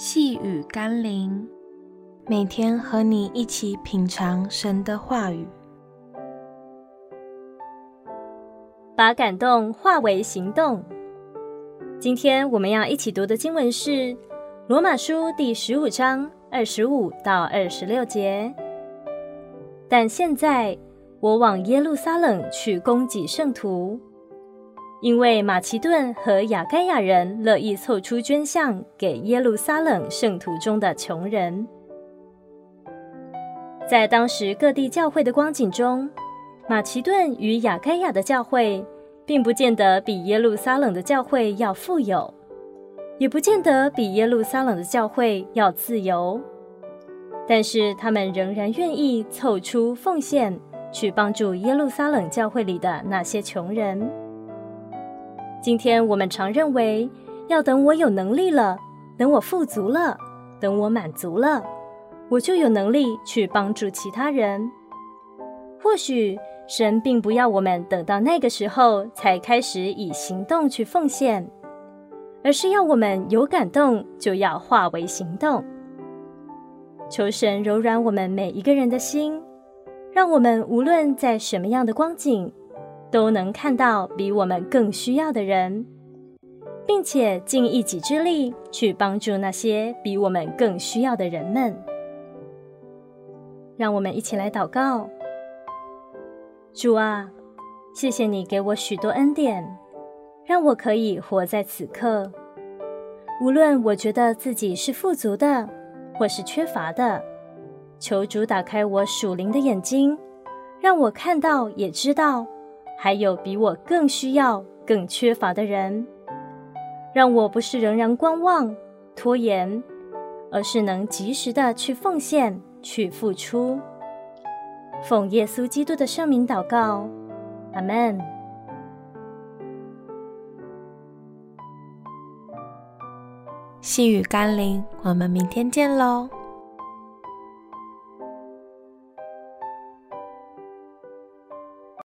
细雨甘霖，每天和你一起品尝神的话语，把感动化为行动。今天我们要一起读的经文是《罗马书》第十五章二十五到二十六节。但现在我往耶路撒冷去供给圣徒。因为马其顿和亚该亚人乐意凑出捐项给耶路撒冷圣徒中的穷人，在当时各地教会的光景中，马其顿与亚该亚的教会并不见得比耶路撒冷的教会要富有，也不见得比耶路撒冷的教会要自由，但是他们仍然愿意凑出奉献去帮助耶路撒冷教会里的那些穷人。今天我们常认为，要等我有能力了，等我富足了，等我满足了，我就有能力去帮助其他人。或许神并不要我们等到那个时候才开始以行动去奉献，而是要我们有感动就要化为行动。求神柔软我们每一个人的心，让我们无论在什么样的光景，都能看到比我们更需要的人，并且尽一己之力去帮助那些比我们更需要的人们。让我们一起来祷告：主啊，谢谢你给我许多恩典，让我可以活在此刻。无论我觉得自己是富足的，或是缺乏的，求主打开我属灵的眼睛，让我看到也知道。还有比我更需要、更缺乏的人，让我不是仍然观望、拖延，而是能及时的去奉献、去付出。奉耶稣基督的圣名祷告，阿门。细雨甘霖，我们明天见喽。